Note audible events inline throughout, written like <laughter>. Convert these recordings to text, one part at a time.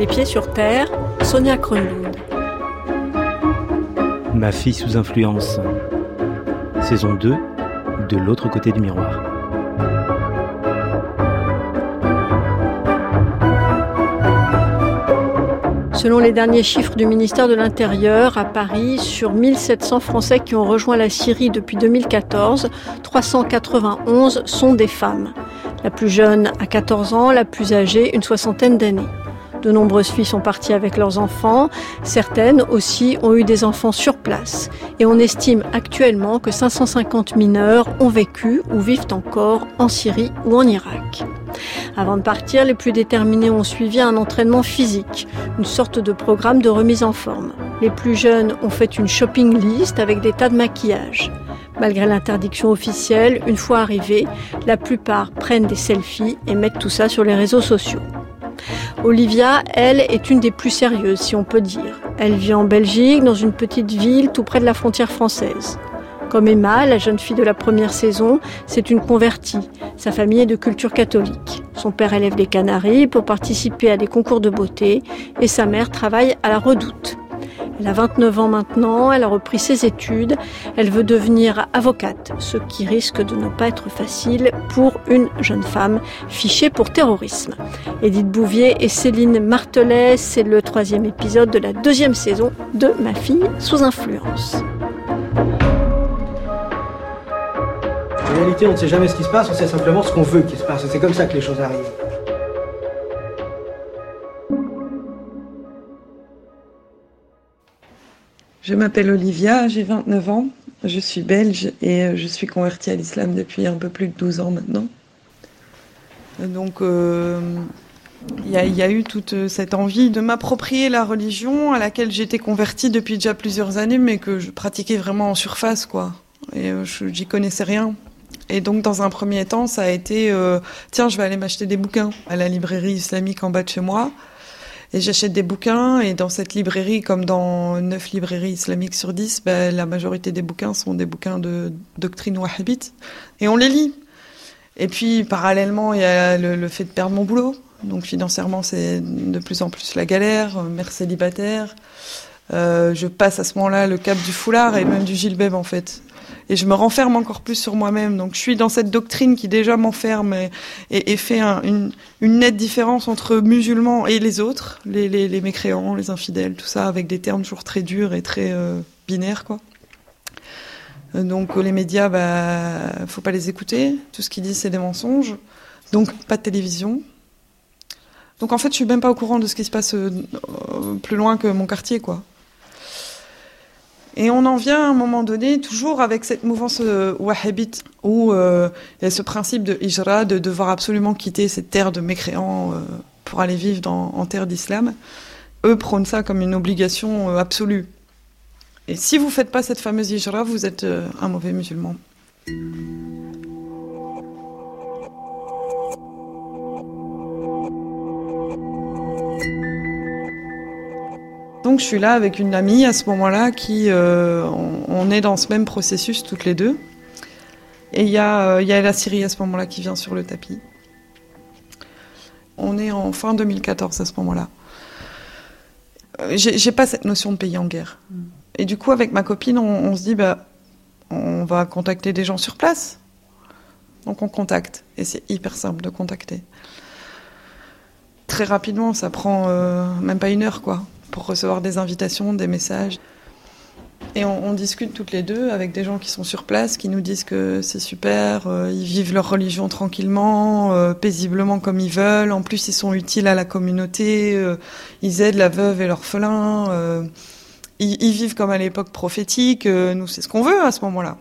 Les pieds sur terre, Sonia Kronlund. Ma fille sous influence. Saison 2, de l'autre côté du miroir. Selon les derniers chiffres du ministère de l'Intérieur, à Paris, sur 1700 Français qui ont rejoint la Syrie depuis 2014, 391 sont des femmes. La plus jeune a 14 ans, la plus âgée une soixantaine d'années. De nombreuses filles sont parties avec leurs enfants, certaines aussi ont eu des enfants sur place. Et on estime actuellement que 550 mineurs ont vécu ou vivent encore en Syrie ou en Irak. Avant de partir, les plus déterminés ont suivi un entraînement physique, une sorte de programme de remise en forme. Les plus jeunes ont fait une shopping list avec des tas de maquillage. Malgré l'interdiction officielle, une fois arrivés, la plupart prennent des selfies et mettent tout ça sur les réseaux sociaux. Olivia, elle, est une des plus sérieuses, si on peut dire. Elle vit en Belgique, dans une petite ville tout près de la frontière française. Comme Emma, la jeune fille de la première saison, c'est une convertie. Sa famille est de culture catholique. Son père élève des canaris pour participer à des concours de beauté et sa mère travaille à la redoute. Elle a 29 ans maintenant, elle a repris ses études, elle veut devenir avocate, ce qui risque de ne pas être facile pour une jeune femme fichée pour terrorisme. Edith Bouvier et Céline Martelet, c'est le troisième épisode de la deuxième saison de Ma fille sous influence. En réalité, on ne sait jamais ce qui se passe, on sait simplement ce qu'on veut qu'il se passe. C'est comme ça que les choses arrivent. Je m'appelle Olivia, j'ai 29 ans, je suis belge et euh, je suis convertie à l'islam depuis un peu plus de 12 ans maintenant. Donc euh, il y, a eu toute cette envie de m'approprier la religion à laquelle j'étais convertie depuis déjà plusieurs années mais que je pratiquais vraiment en surface quoi. Et euh, j'y connaissais rien. Et donc, dans un premier temps, ça a été tiens, je vais aller m'acheter des bouquins à la librairie islamique en bas de chez moi. Et j'achète des bouquins, et dans cette librairie, comme dans neuf librairies islamiques sur 10, ben, la majorité des bouquins sont des bouquins de doctrine wahhabite. Et on les lit. Et puis, parallèlement, il y a le, fait de perdre mon boulot. Donc, financièrement, c'est de plus en plus la galère, mère célibataire. Euh, je passe à ce moment-là le cap du foulard et même du gilbeb, en fait et je me renferme encore plus sur moi-même. Donc je suis dans cette doctrine qui déjà m'enferme et, fait une, nette différence entre musulmans et les autres, les, mécréants, les infidèles, tout ça, avec des termes toujours très durs et très euh, binaires, quoi. Euh, donc les médias, bah, faut pas les écouter. Tout ce qu'ils disent, c'est des mensonges. Donc pas de télévision. Donc en fait, je suis même pas au courant de ce qui se passe euh, plus loin que mon quartier, quoi. Et on en vient à un moment donné, toujours avec cette mouvance euh, wahhabite, où euh, il y a ce principe de hijra, de devoir absolument quitter cette terre de mécréants euh, pour aller vivre en terre d'islam. Eux prônent ça comme une obligation absolue. Et si vous ne faites pas cette fameuse hijra, vous êtes un mauvais musulman. Donc je suis là avec une amie à ce moment-là qui, euh, on, est dans ce même processus toutes les deux. Et il y, euh, y, a la Syrie à ce moment-là qui vient sur le tapis. On est en fin 2014 à ce moment-là. Euh, j'ai pas cette notion de pays en guerre. Et du coup, avec ma copine, on, on, se dit, bah, on va contacter des gens sur place. Donc on contacte. Et c'est hyper simple de contacter. Très rapidement, ça prend même pas une heure, quoi pour recevoir des invitations, des messages. Et on, discute toutes les deux avec des gens qui sont sur place, qui nous disent que c'est super, euh, ils vivent leur religion tranquillement, euh, paisiblement comme ils veulent. En plus, ils sont utiles à la communauté, euh, ils aident la veuve et l'orphelin. Ils, ils, vivent comme à l'époque prophétique. nous, c'est ce qu'on veut à ce moment-là.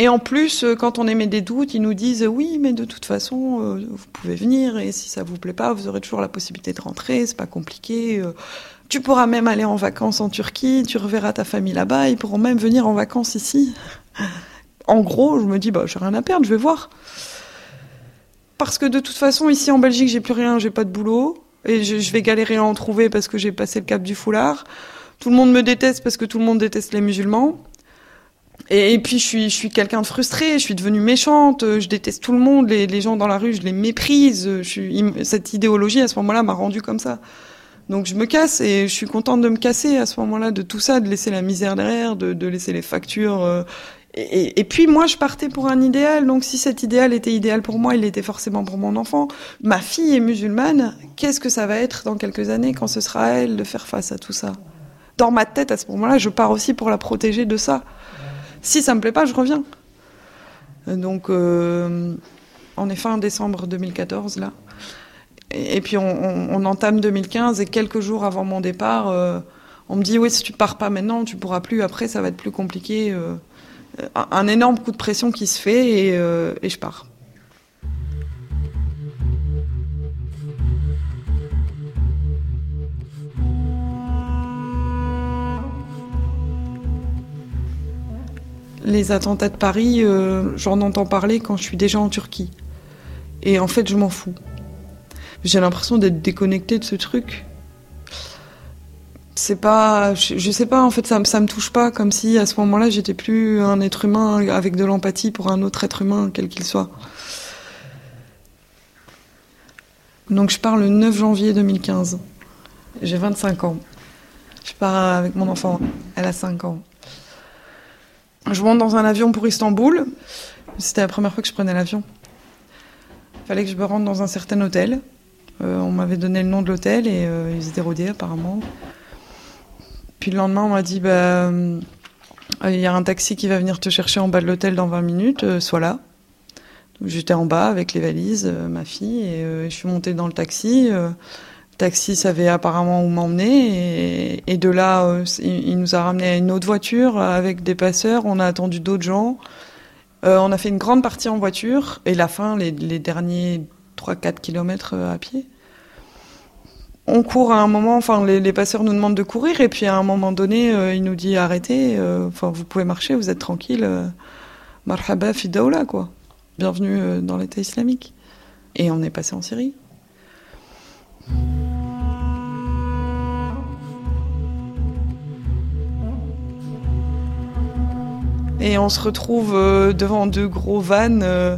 Et en plus, quand on émet des doutes, ils nous disent oui, mais de toute façon, vous pouvez venir et si ça vous plaît pas, vous aurez toujours la possibilité de rentrer. C'est pas compliqué. Tu pourras même aller en vacances en Turquie, tu reverras ta famille là-bas, ils pourront même venir en vacances ici. <laughs> En gros, je me dis, bah, j'ai rien à perdre, je vais voir. Parce que de toute façon, ici en Belgique, j'ai plus rien, j'ai pas de boulot, et je, vais galérer à en trouver parce que j'ai passé le cap du foulard. Tout le monde me déteste parce que tout le monde déteste les musulmans. Et, puis je suis, je suis quelqu'un de frustré, je suis devenue méchante, je déteste tout le monde, les, les gens dans la rue, je les méprise. Suis, cette idéologie à ce moment-là m'a rendue comme ça. Donc je me casse et je suis contente de me casser à ce moment-là de tout ça, de laisser la misère derrière, de, de laisser les factures. Euh, et, et, puis moi, je partais pour un idéal. Donc si cet idéal était idéal pour moi, il était forcément pour mon enfant. Ma fille est musulmane. Qu'est-ce que ça va être dans quelques années quand ce sera à elle de faire face à tout ça? Dans ma tête, à ce moment-là, je pars aussi pour la protéger de ça. Si ça me plaît pas, je reviens. Donc, euh, on est fin décembre 2014 là. Et, puis on, entame 2015 et quelques jours avant mon départ, euh, on me dit oui si tu pars pas maintenant, tu pourras plus. Après, ça va être plus compliqué. Euh, un, énorme coup de pression qui se fait et, et je pars. Les attentats de Paris, euh, j'en entends parler quand je suis déjà en Turquie. Et en fait, je m'en fous. J'ai l'impression d'être déconnectée de ce truc. C'est pas, je, sais pas, en fait, ça, ça me touche pas, comme si à ce moment-là, j'étais plus un être humain avec de l'empathie pour un autre être humain, quel qu'il soit. Donc je pars le 9 janvier 2015. J'ai 25 ans. Je pars avec mon enfant. Elle a 5 ans. Je monte dans un avion pour Istanbul. C'était la première fois que je prenais l'avion. Il fallait que je me rende dans un certain hôtel. Euh, on m'avait donné le nom de l'hôtel et euh, ils étaient rodés apparemment. Puis le lendemain, on m'a dit bah, euh, il y a un taxi qui va venir te chercher en bas de l'hôtel dans 20 minutes, sois là. J'étais en bas avec les valises, ma fille, et je suis montée dans le taxi taxi savait apparemment où m'emmener et, de là euh, il, nous a ramené à une autre voiture avec des passeurs. On a attendu d'autres gens. Euh, on a fait une grande partie en voiture et la fin les, derniers 3-4 kilomètres euh, à pied. On court à un moment enfin les, passeurs nous demandent de courir et puis à un moment donné il nous dit arrêtez vous pouvez marcher vous êtes tranquille marhaba fi quoi. Bienvenue dans l'état islamique. Et on est passé en Syrie Et on se retrouve euh, devant deux gros vannes, euh,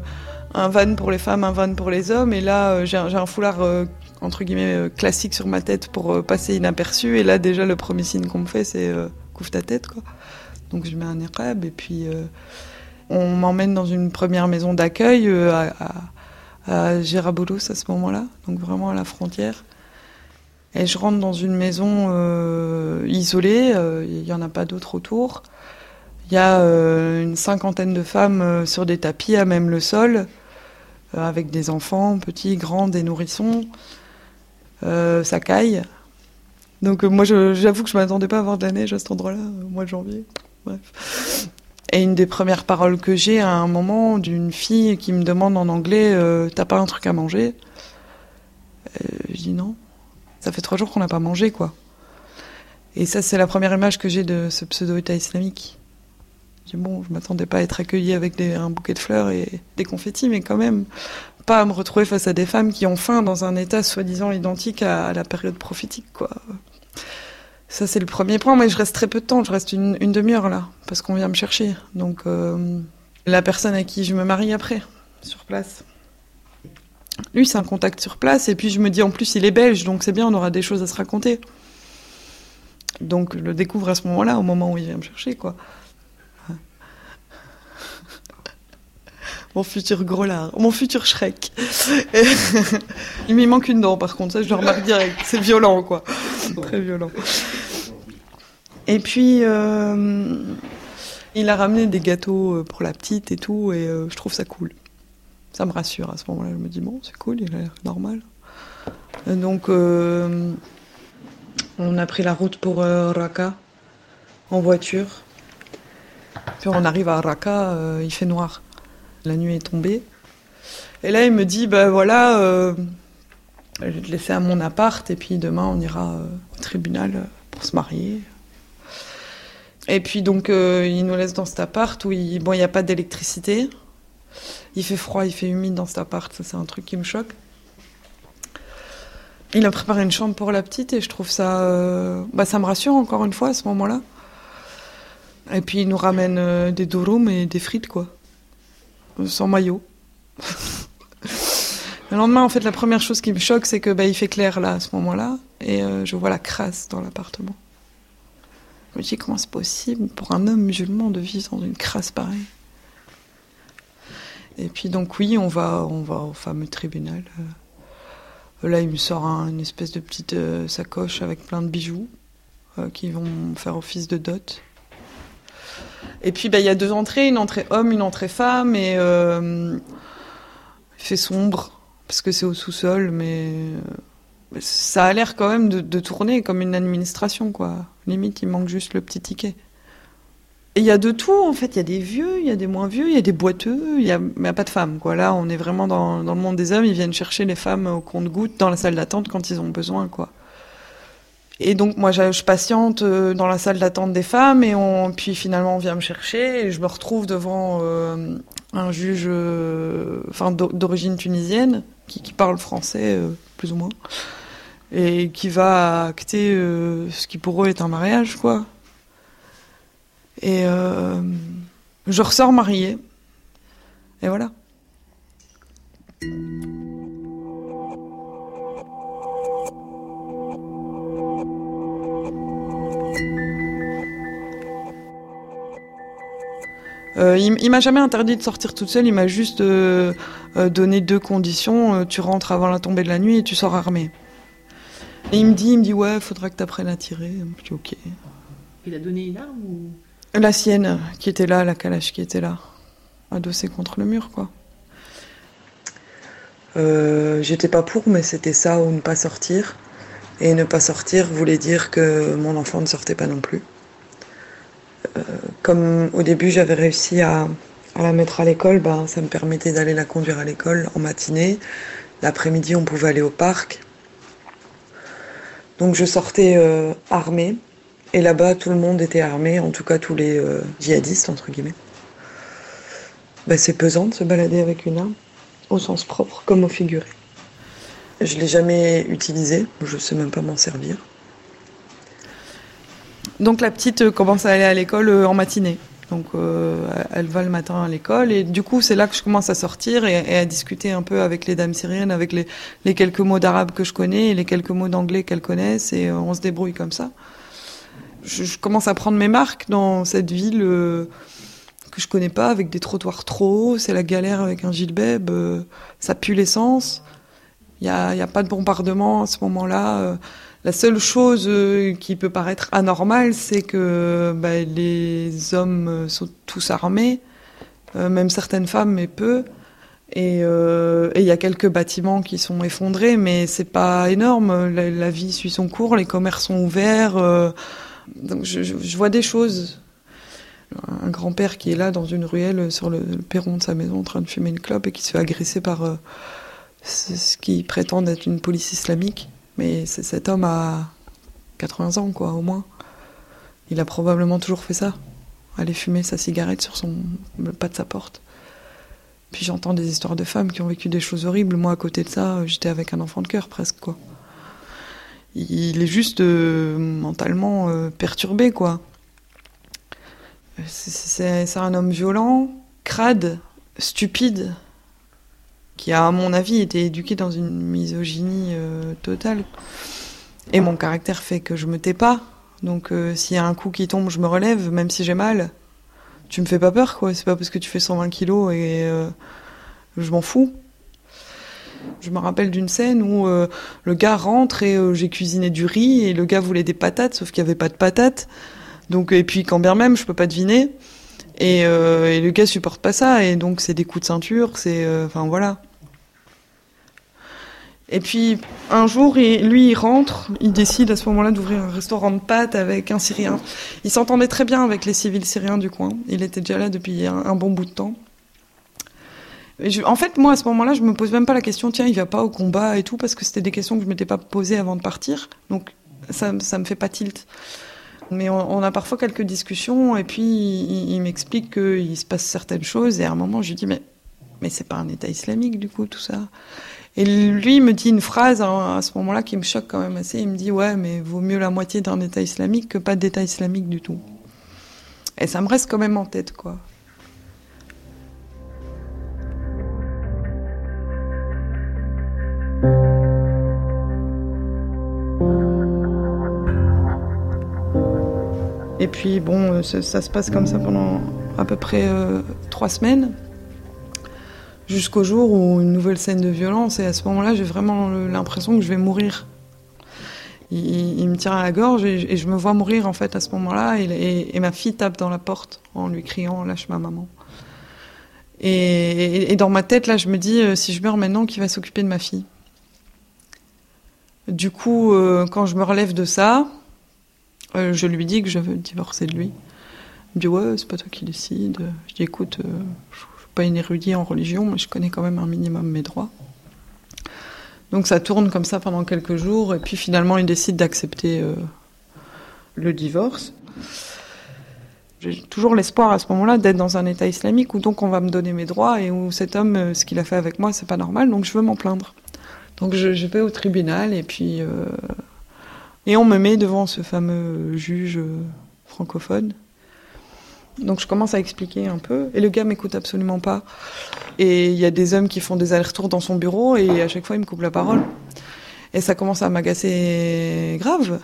un van pour les femmes, un van pour les hommes. Et là, euh, j'ai un, foulard entre guillemets classique sur ma tête pour passer inaperçu. Et là, déjà, le premier signe qu'on me fait, c'est couvre ta tête, quoi. Donc je mets un niqab et puis on m'emmène dans une première maison d'accueil à, à, à ce moment-là, donc vraiment à la frontière. Et je rentre dans une maison isolée, il n'y en a pas d'autres autour. Il y a euh, une cinquantaine de femmes euh, sur des tapis à même le sol, euh, avec des enfants, petits, grands, des nourrissons. ça caille. Donc moi, j'avoue que je m'attendais pas à avoir de la neige à cet endroit-là, au mois de janvier. Bref. Et une des premières paroles que j'ai à un moment d'une fille qui me demande en anglais T'as pas un truc à manger? Je dis non. Ça fait trois jours qu'on n'a pas mangé, quoi. Et ça, c'est la première image que j'ai de ce pseudo-État islamique bon, je m'attendais pas à être accueillie avec un bouquet de fleurs et des confettis, mais quand même, pas à me retrouver face à des femmes qui ont faim dans un état soi-disant identique à, la période prophétique, quoi. Ça, c'est le premier point, mais je reste très peu de temps, je reste une, demi-heure là, parce qu'on vient me chercher. Donc, euh, la personne à qui je me marie après, sur place. Lui, c'est un contact sur place, et puis je me dis en plus, il est belge, donc c'est bien, on aura des choses à se raconter. Donc, je le découvre à ce moment-là, au moment où il vient me chercher, quoi. Mon futur gros lard, mon futur Shrek. <laughs> Il m'y manque une dent par contre, ça je le remarque direct. C'est violent quoi, très violent. Et puis euh, il a ramené des gâteaux euh, pour la petite et tout, et euh, je trouve ça cool. Ça me rassure à ce moment-là. Je me dis bon, c'est cool, il a l'air normal. donc on a pris la route pour Raqqa en voiture. Puis on arrive à Raqqa, il fait noir. La nuit est tombée. Et là, il me dit, ben voilà, euh, je vais te laisser à mon appart et puis demain, on ira euh, au tribunal pour se marier. Et puis donc, euh, il nous laisse dans cet appart où il n'y a pas d'électricité. Il fait froid, il fait humide dans cet appart, ça c'est un truc qui me choque. Il a préparé une chambre pour la petite et je trouve ça, bah, ça me rassure encore une fois à ce moment-là. Et puis, il nous ramène euh, des durum et des frites, quoi. Sans maillot. Le lendemain, en fait, la première chose qui me choque, c'est que bah, il fait clair là à ce moment-là, et euh, je vois la crasse dans l'appartement. Je me dis comment c'est possible pour un homme musulman de vivre dans une crasse pareille? Et puis donc oui, on va, on va au fameux tribunal. Euh, là, il me sort un- une espèce de petite euh, sacoche avec plein de bijoux euh, qui vont faire office de dot. Et puis bah, il y a deux entrées, une entrée homme, une entrée femme, et euh, il fait sombre parce que c'est au sous-sol, mais euh, ça a l'air quand même de, tourner comme une administration, quoi. Limite, il manque juste le petit ticket. Et il y a de tout, en fait. Il y a des vieux, il y a des moins vieux, il y a des boiteux, il y a, mais il y a pas de femmes, quoi. Là, on est vraiment dans, dans le monde des hommes. Ils viennent chercher les femmes au compte-gouttes dans la salle d'attente quand ils ont besoin, quoi. Et donc, moi, je, patiente euh, dans la salle d'attente des femmes, et puis finalement, on vient me chercher, et je me retrouve devant euh, un juge, euh, d'origine tunisienne, qui, parle français, plus ou moins, et qui va acter ce qui pour eux est un mariage, quoi. Et je ressors mariée. Et voilà. Euh, il il m'a jamais interdit de sortir toute seule, il m'a juste euh, euh, donné deux conditions. Euh, tu rentres avant la tombée de la nuit et tu sors armé. Et il me dit, il me dit ouais, faudra que tu apprennes à tirer. Je dis ok. Il a donné une arme ou? La sienne qui était là, la calache qui était là, adossée contre le mur quoi. Euh, J'étais pas pour, mais c'était ça ou ne pas sortir. Et ne pas sortir voulait dire que mon enfant ne sortait pas non plus. Euh, comme au début j'avais réussi à, la mettre à l'école, ben, ça me permettait d'aller la conduire à l'école en matinée. L'après-midi, on pouvait aller au parc. Donc je sortais euh, armée. Et là-bas, tout le monde était armé, en tout cas tous les euh, djihadistes, entre guillemets. Ben, c'est pesant de se balader avec une arme, au sens propre comme au figuré. Je l'ai jamais utilisée, je sais même pas m'en servir. Donc la petite euh, commence à aller à l'école euh, en matinée. Donc euh, elle va le matin à l'école et du coup c'est là que je commence à sortir et, à discuter un peu avec les dames syriennes, avec les, quelques mots d'arabe que je connais et les quelques mots d'anglais qu'elles connaissent et on se débrouille comme ça. Je, commence à prendre mes marques dans cette ville que je connais pas, avec des trottoirs trop hauts, c'est la galère avec un gilbeb, ça pue l'essence, il y a, il y a pas de bombardement à ce moment-là. La seule chose euh, qui peut paraître anormale, c'est que bah, les hommes euh, sont tous armés, euh, même certaines femmes, mais peu. Et il y a quelques bâtiments qui sont effondrés, mais c'est pas énorme. La, vie suit son cours, les commerces sont ouverts. donc je, vois des choses. Un grand-père qui est là dans une ruelle sur le, le perron de sa maison en train de fumer une clope et qui se fait agresser par ce qui prétend être une police islamique. Mais cet homme a 80 ans, quoi, au moins. Il a probablement toujours fait ça. Aller fumer sa cigarette sur son, le pas de sa porte. Puis j'entends des histoires de femmes qui ont vécu des choses horribles. Moi, à côté de ça, j'étais avec un enfant de cœur, presque, quoi. Il est juste euh, mentalement euh, perturbé, quoi. C'est un homme violent, crade, stupide, qui a, à mon avis, été éduqué dans une misogynie euh, totale. Et mon caractère fait que je me tais pas. Donc euh, s'il y a un coup qui tombe, je me relève, même si j'ai mal. Tu me fais pas peur, quoi. C'est pas parce que tu fais 120 kilos et euh, je m'en fous. Je me rappelle d'une scène où le gars rentre et j'ai cuisiné du riz et le gars voulait des patates, sauf qu'il y avait pas de patates. Donc et puis quand bien même, je peux pas deviner. Et, et le gars supporte pas ça et donc c'est des coups de ceinture, c'est enfin voilà. Et puis un jour, lui, il rentre, il décide à ce moment-là d'ouvrir un restaurant de pâtes avec un Syrien. Il s'entendait très bien avec les civils syriens du coin. Il était déjà là depuis un, bon bout de temps. En fait, moi, à ce moment-là, je me pose même pas la question, tiens, il va pas au combat et tout, parce que c'était des questions que je m'étais pas posées avant de partir. Donc, ça, ça me fait pas tilt. Mais on, a parfois quelques discussions, et puis il, il m'explique qu'il se passe certaines choses, et à un moment, je lui dis, mais, mais c'est pas un État islamique, du coup, tout ça. Et lui me dit une phrase hein, à ce moment-là qui me choque quand même assez. Il me dit ouais, mais vaut mieux la moitié d'un État islamique que pas d'État islamique du tout. Et ça me reste quand même en tête, quoi. Et puis bon, ça, ça se passe comme ça pendant à peu près euh, trois semaines, jusqu'au jour où une nouvelle scène de violence. Et à ce moment-là, j'ai vraiment l'impression que je vais mourir. Il, me tient à la gorge et, je me vois mourir en fait à ce moment-là. Et, ma fille tape dans la porte en lui criant lâche ma maman. Et, dans ma tête là, je me dis euh, si je meurs maintenant, qui va s'occuper de ma fille? Du coup, euh, quand je me relève de ça, euh, je lui dis que je veux divorcer de lui. Il me dit ouais, c'est pas toi qui décide. Je dis écoute, je pas une érudite en religion, mais je connais quand même un minimum mes droits. Donc ça tourne comme ça pendant quelques jours, et puis finalement il décide d'accepter euh, le divorce. J'ai toujours l'espoir à ce moment-là d'être dans un État islamique où donc on va me donner mes droits et où cet homme, euh, ce qu'il a fait avec moi, c'est pas normal, donc je veux m'en plaindre. Donc je, vais au tribunal et puis euh, et on me met devant ce fameux juge francophone. Donc je commence à expliquer un peu et le gars m'écoute absolument pas. Et il y a des hommes qui font des allers-retours dans son bureau et à chaque fois il me coupe la parole. Et ça commence à m'agacer grave.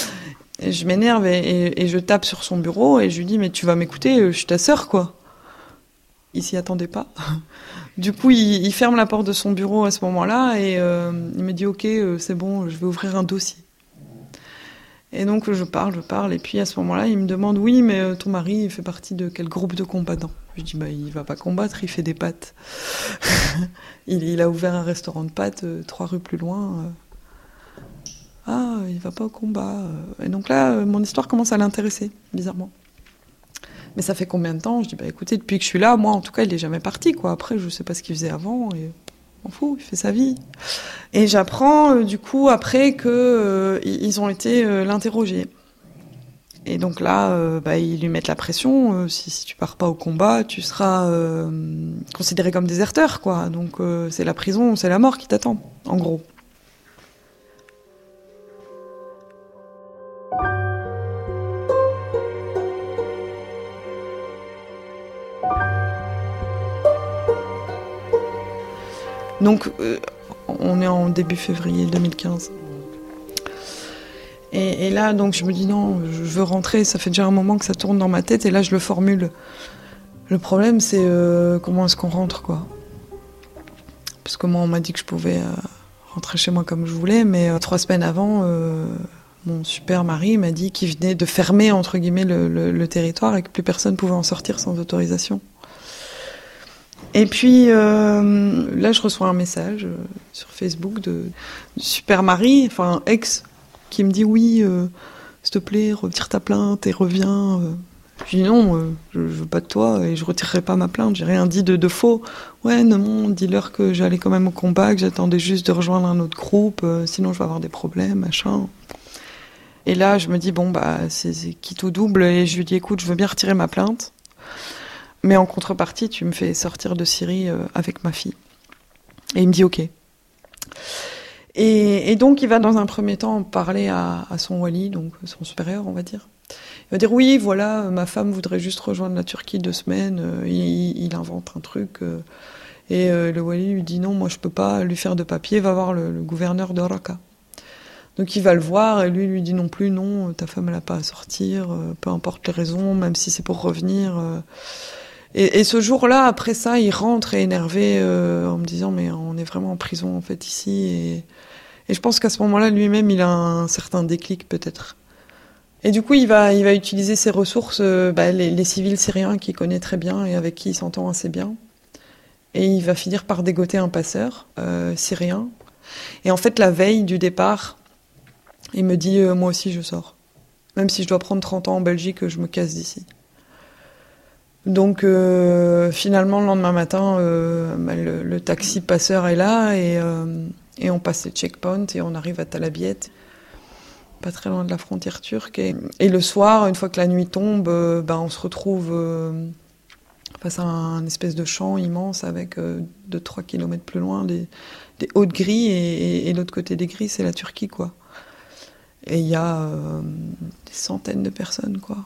<laughs> je m'énerve et, je tape sur son bureau et je lui dis mais tu vas m'écouter, je suis ta sœur quoi. Il s'y attendait pas. <laughs> Du coup, il, il, ferme la porte de son bureau à ce moment-là et euh, il me dit ok, euh, c'est bon, je vais ouvrir un dossier. Et donc je parle, je parle, et puis à ce moment-là, il me demande oui, mais euh, ton mari il fait partie de quel groupe de combattants? Je dis bah il va pas combattre, il fait des pâtes. <laughs> il, a ouvert un restaurant de pâtes euh, trois rues plus loin. Euh. Ah, il va pas au combat. Et donc là, mon histoire commence à l'intéresser, bizarrement. Mais ça fait combien de temps? Je dis bah écoutez, depuis que je suis là, moi en tout cas, il est jamais parti quoi. Après, je sais pas ce qu'il faisait avant. Et m'en fout, il fait sa vie. Et j'apprends euh, du coup après que euh, ils ont été euh. Et donc là, euh, bah, ils lui mettent la pression. Si, si, tu pars pas au combat, tu seras considéré comme déserteur, quoi. Donc c'est la prison, c'est la mort qui t'attend, en gros. Donc, euh, on est en début février 2015. Et, là, donc, je me dis non, je veux rentrer. Ça fait déjà un moment que ça tourne dans ma tête, et là, je le formule. Le problème, c'est euh, comment est-ce qu'on rentre, quoi. Parce que moi, on m'a dit que je pouvais euh, rentrer chez moi comme je voulais, mais trois semaines avant, mon super mari m'a dit qu'il venait de fermer, entre guillemets, le, le, le territoire et que plus personne pouvait en sortir sans autorisation. Et puis euh, là, je reçois un message euh, sur Facebook de, Super Marie, enfin ex, qui me dit oui, euh, s'il te plaît, retire ta plainte et reviens. Je dis non, je, je, veux pas de toi et je retirerai pas ma plainte. J'ai rien dit de, faux. Ouais, non, dis-leur que j'allais quand même au combat, que j'attendais juste de rejoindre un autre groupe, sinon je vais avoir des problèmes, machin. Et là, je me dis bon bah c'est quitte au double et je lui dis écoute, je veux bien retirer ma plainte. Mais en contrepartie, tu me fais sortir de Syrie euh, avec ma fille. Et il me dit OK. Et, donc, il va dans un premier temps parler à, son wali, donc son supérieur, on va dire. Il va dire Oui, voilà, ma femme voudrait juste rejoindre la Turquie deux semaines. Euh, il, invente un truc. Euh, et le wali lui dit Non, moi, je peux pas lui faire de papier, va voir le, le gouverneur de Raqqa. Donc il va le voir et lui lui dit non plus non, ta femme elle a pas à sortir, peu importe les raisons, même si c'est pour revenir. Et, ce jour-là, après ça, il rentre énervé euh, en me disant mais on est vraiment en prison en fait ici. Et, je pense qu'à ce moment-là, lui-même, il a un certain déclic peut-être. Et du coup, il va, il va utiliser ses ressources, euh, bah, les, civils syriens qu'il connaît très bien et avec qui il s'entend assez bien. Et il va finir par dégoter un passeur euh, syrien. Et en fait, la veille du départ, il me dit moi aussi je sors. Même si je dois prendre 30 ans en Belgique, je me casse d'ici. Donc euh, finalement, le lendemain matin, euh, bah, le, taxi passeur est là et, euh, et, on passe les checkpoints et on arrive à Talabiet, pas très loin de la frontière turque. Et, le soir, une fois que la nuit tombe, bah, on se retrouve face à un, espèce de champ immense avec 2-3 kilomètres plus loin des, des hautes grilles et, et l'autre côté des grilles, c'est la Turquie, quoi. Et il y a des centaines de personnes, quoi.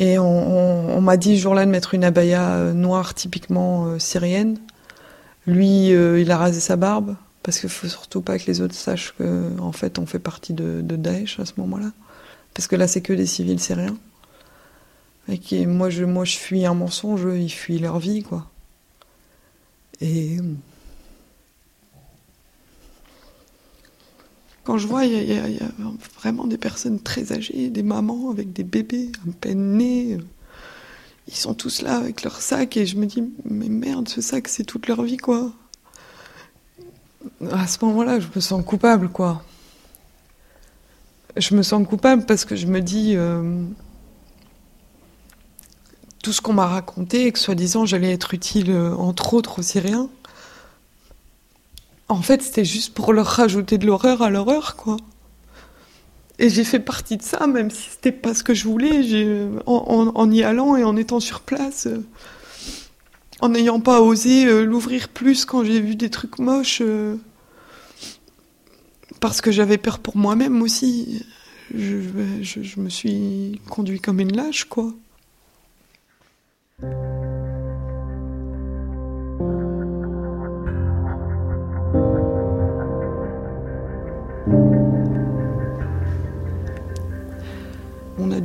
Et on, m'a dit ce jour-là de mettre une abaya noire typiquement syrienne. Lui, il a rasé sa barbe parce qu'il faut surtout pas que les autres sachent qu'en en fait on fait partie de, Daesh à ce moment-là. Parce que là, c'est que des civils syriens. Et moi, je, moi, je fuis un mensonge, ils fuient leur vie, quoi. Et. Quand je vois, il y, a vraiment des personnes très âgées, des mamans avec des bébés à peine nés. Ils sont tous là avec leur sac et je me dis, mais merde, ce sac, c'est toute leur vie, quoi. À ce moment-là, je me sens coupable, quoi je me sens coupable parce que je me dis euh, tout ce qu'on m'a raconté et que soi-disant j'allais être utile euh, entre autres aux Syriens. En fait, c'était juste pour leur rajouter de l'horreur à l'horreur, quoi. Et j'ai fait partie de ça, même si c'était pas ce que je voulais. En, y allant et en étant sur place, euh, en n'ayant pas osé l'ouvrir plus quand j'ai vu des trucs moches parce que j'avais peur pour moi-même aussi. Je, me suis conduit comme une lâche, quoi.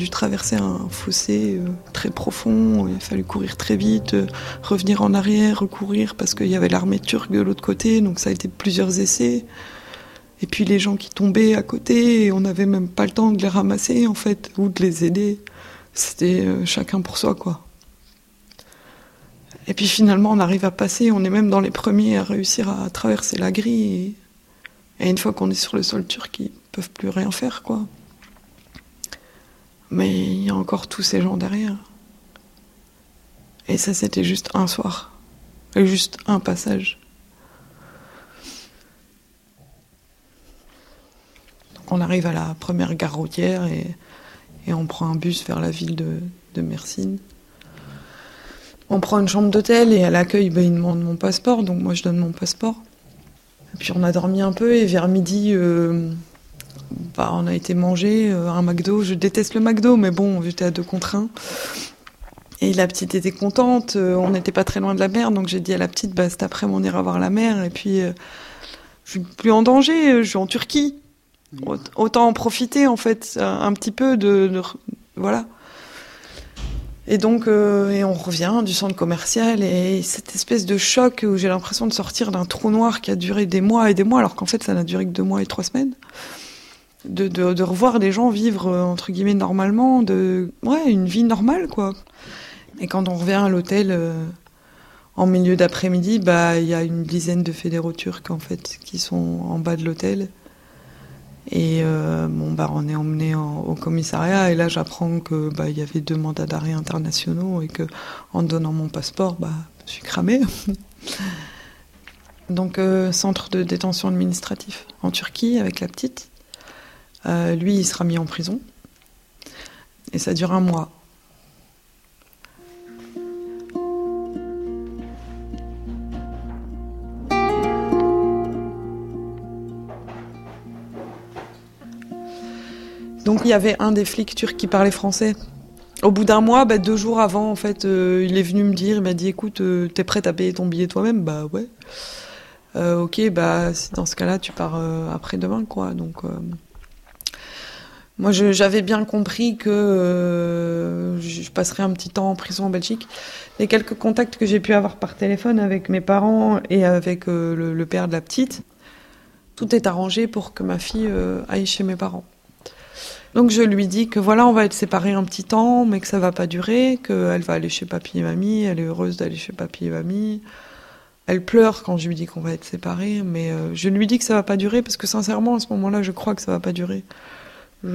Traverser un fossé euh, très profond, il a fallu courir très vite, euh, revenir en arrière, recourir parce qu'il y avait l'armée turque de l'autre côté, donc ça a été plusieurs essais. Et puis les gens qui tombaient à côté, on n'avait même pas le temps de les ramasser en fait, ou de les aider. C'était euh, chacun pour soi quoi. Et puis finalement on arrive à passer, on est même dans les premiers à réussir à traverser la grille. Et, une fois qu'on est sur le sol turc, ils peuvent plus rien faire quoi. Mais il y a encore tous ces gens derrière. Et ça c'était juste un soir. Juste un passage. On arrive à la première gare routière et, on prend un bus vers la ville de, de. On prend une chambre d'hôtel et à l'accueil, ben, ils demandent mon passeport, donc moi je donne mon passeport. Puis on a dormi un peu et vers midi, euh, bah, on a été manger euh, un McDo. Je déteste le McDo, mais bon, j'étais à deux contre un. Et la petite était contente, euh, on n'était pas très loin de la mer, donc j'ai dit à la petite, bah, cet après on ira voir la mer, et puis je suis plus en danger, je suis en Turquie. Autant en profiter en fait un petit peu de, voilà. Et donc euh, et on revient du centre commercial et cette espèce de choc où j'ai l'impression de sortir d'un trou noir qui a duré des mois et des mois alors qu'en fait ça n'a duré que deux mois et trois semaines. De, revoir les gens vivre euh, entre guillemets normalement, une vie normale quoi. Et quand on revient à l'hôtel euh, en milieu d'après-midi, bah il y a une dizaine de fédéraux turcs en fait qui sont en bas de l'hôtel et euh, bon, bah, on est emmené au commissariat et là j'apprends que bah, il y avait deux mandats d'arrêt internationaux et que en donnant mon passeport, bah, je suis cramé. <laughs> Donc centre de détention administratif en Turquie avec la petite. Euh, lui, il sera mis en prison et ça dure un mois. Donc il y avait un des flics turcs qui parlait français. Au bout d'un mois, bah, deux jours avant, en fait, euh, il est venu me dire, il m'a dit, écoute, euh, t'es prête à payer ton billet toi-même? Bah ouais. Ok, bah dans ce cas-là, tu pars après demain, quoi. Donc moi, j'avais bien compris que je passerais un petit temps en prison en Belgique. Les quelques contacts que j'ai pu avoir par téléphone avec mes parents et avec le, le, père de la petite, tout est arrangé pour que ma fille aille chez mes parents. Donc je lui dis que voilà, on va être séparés un petit temps, mais que ça va pas durer, qu'elle va aller chez papy et mamie, elle est heureuse d'aller chez papy et mamie. Elle pleure quand je lui dis qu'on va être séparés, mais euh, je lui dis que ça va pas durer parce que sincèrement, à ce moment-là, je crois que ça va pas durer.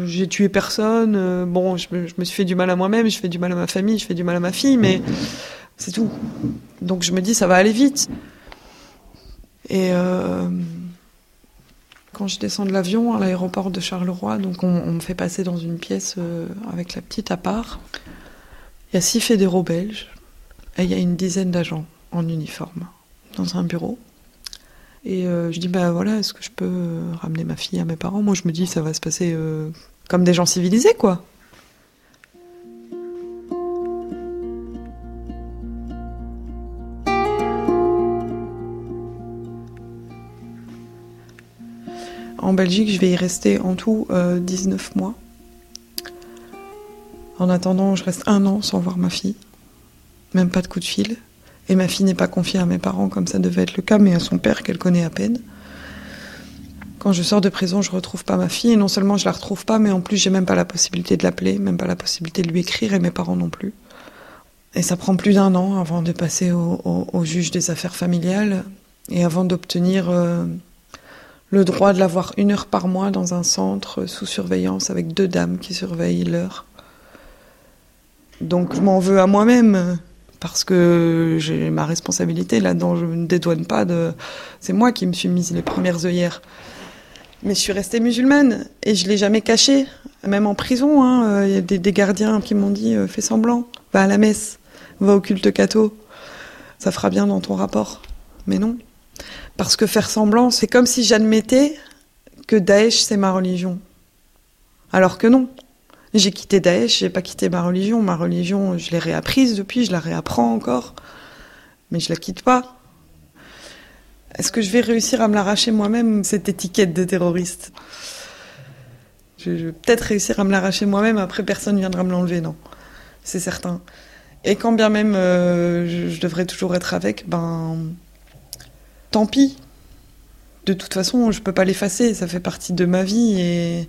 J'ai tué personne, euh, bon, je me, suis fait du mal à moi-même, je fais du mal à ma famille, je fais du mal à ma fille, mais c'est tout. Donc je me dis, ça va aller vite. Et euh, quand je descends de l'avion à l'aéroport de Charleroi, donc on, me fait passer dans une pièce euh, avec la petite à part. Il y a six fédéraux belges et il y a une dizaine d'agents en uniforme dans un bureau. Et euh, je dis, bah voilà, est-ce que je peux euh, ramener ma fille à mes parents? Moi, je me dis, ça va se passer euh, comme des gens civilisés, quoi. En Belgique, je vais y rester en tout 19 mois. En attendant, je reste un an sans voir ma fille. Même pas de coup de fil. Et ma fille n'est pas confiée à mes parents comme ça devait être le cas, mais à son père qu'elle connaît à peine. Quand je sors de prison, je retrouve pas ma fille. Et non seulement je la retrouve pas, mais en plus j'ai même pas la possibilité de l'appeler, même pas la possibilité de lui écrire, et mes parents non plus. Et ça prend plus d'un an avant de passer au, juge des affaires familiales et avant d'obtenir euh, le droit de l'avoir une heure par mois dans un centre sous surveillance avec deux dames qui surveillent l'heure. Donc je m'en veux à moi-même parce que j'ai ma responsabilité là-dedans. Je ne dédouane pas de. C'est moi qui me suis mise les premières œillères. Mais je suis restée musulmane et je l'ai jamais caché, même en prison. Hein, il y a des, gardiens qui m'ont dit euh, fais semblant, va à la messe, va au culte catho, ça fera bien dans ton rapport. Mais non, parce que faire semblant, c'est comme si j'admettais que Daesh c'est ma religion, alors que non. J'ai quitté Daesh, j'ai pas quitté ma religion. Ma religion, je l'ai réapprise depuis, je la réapprends encore. Mais je la quitte pas. Est-ce que je vais réussir à me l'arracher moi-même, cette étiquette de terroriste? Je, vais peut-être réussir à me l'arracher moi-même, après personne viendra me l'enlever, non. C'est certain. Et quand bien même euh, je, je, devrais toujours être avec, ben. Tant pis. De toute façon, je peux pas l'effacer, ça fait partie de ma vie et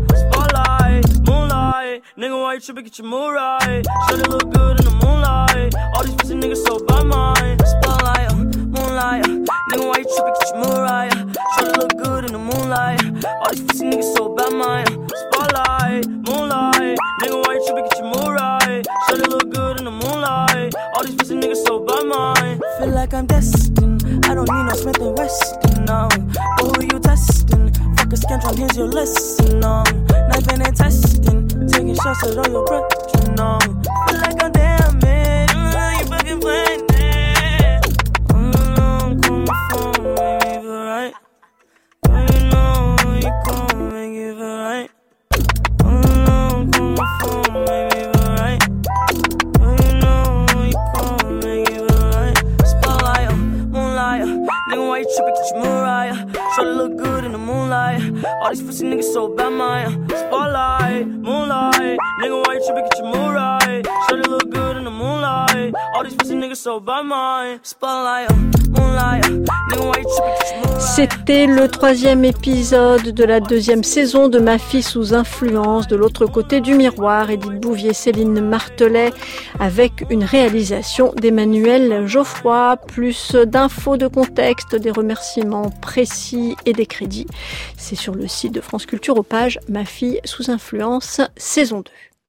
Nigga, why you tripping? Get your mood right. Show look good in the moonlight. All these pussy niggas so bad, mine. Spotlight, uh, moonlight. Uh. Nigga, why you tripping? Get your mood right. Uh. Show look good in the moonlight. All these pussy niggas so bad, mine. Spotlight, moonlight. Nigga, why you tripping? Get your mood right. Show look good in the moonlight. All these pussy niggas so bad, mine. Feel like I'm destined. I don't need no Smith and Weston, no. But who you testing? Fuck a scantron, here's your lesson, no. Knife and testing. Taking shots at all your breath, you know. Feel like I'm C'était le troisième épisode de la deuxième saison de Ma fille sous influence de l'autre côté du miroir. Edith Bouvier, Céline Martelet, avec une réalisation d'Emmanuel Geoffroy, plus d'infos de contexte, des remerciements précis et des crédits. C'est sur le site de France Culture aux pages Ma fille sous influence, saison 2.